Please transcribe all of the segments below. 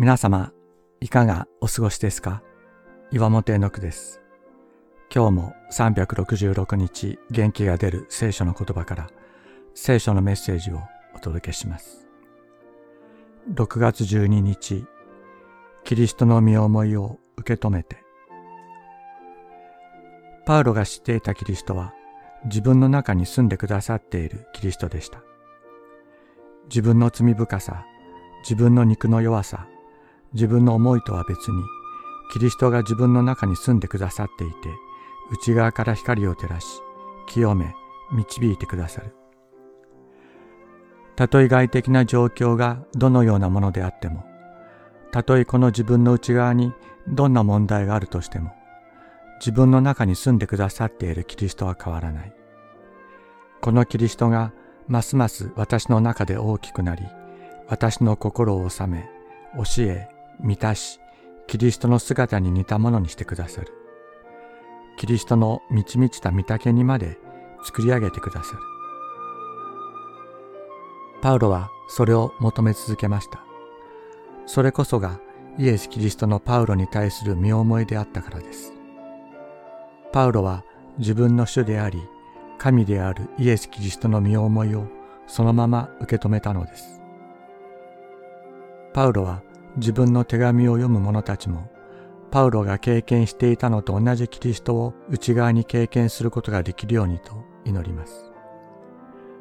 皆様、いかがお過ごしですか？岩本絵の句です。今日も366日元気が出る聖書の言葉から聖書のメッセージをお届けします。6月12日、キリストの身思いを受け止めて。パウロが知っていたキリストは自分の中に住んでくださっているキリストでした。自分の罪深さ、自分の肉の弱さ、自分の思いとは別に、キリストが自分の中に住んでくださっていて、内側から光を照らし、清め、導いてくださる。たとえ外的な状況がどのようなものであっても、たとえこの自分の内側にどんな問題があるとしても、自分の中に住んでくださっているキリストは変わらない。このキリストがますます私の中で大きくなり、私の心を治め、教え、満たし、キリストの姿に似たものにしてくださる。キリストの満ち満ちた御岳にまで作り上げてくださる。パウロはそれを求め続けました。それこそがイエス・キリストのパウロに対する身思いであったからです。パウロは自分の主であり、神であるイエス・キリストの身思いをそのまま受け止めたのです。パウロは自分の手紙を読む者たちも、パウロが経験していたのと同じキリストを内側に経験することができるようにと祈ります。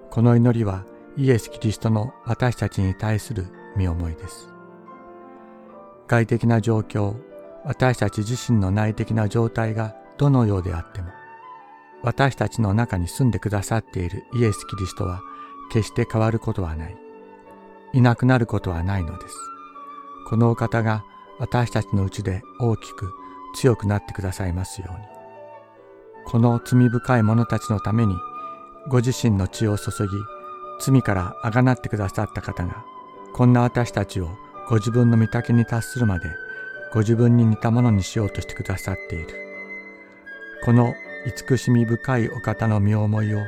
この祈りはイエス・キリストの私たちに対する身思いです。外的な状況、私たち自身の内的な状態がどのようであっても、私たちの中に住んでくださっているイエス・キリストは決して変わることはない。いなくなることはないのです。このお方が私たちのうちで大きく強くなってくださいますように。この罪深い者たちのためにご自身の血を注ぎ、罪からあがなってくださった方が、こんな私たちをご自分の御丈に達するまで、ご自分に似たものにしようとしてくださっている。この慈しみ深いお方の身思いを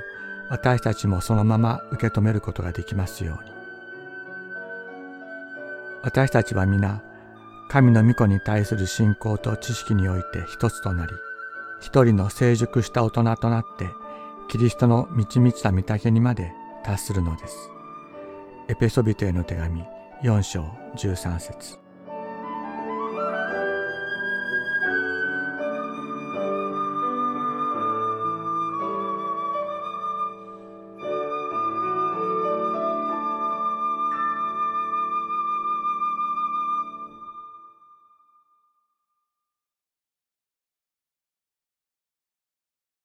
私たちもそのまま受け止めることができますように。私たちは皆、神の御子に対する信仰と知識において一つとなり、一人の成熟した大人となって、キリストの満ち満ちた御岳にまで達するのです。エペソビトへの手紙4章13節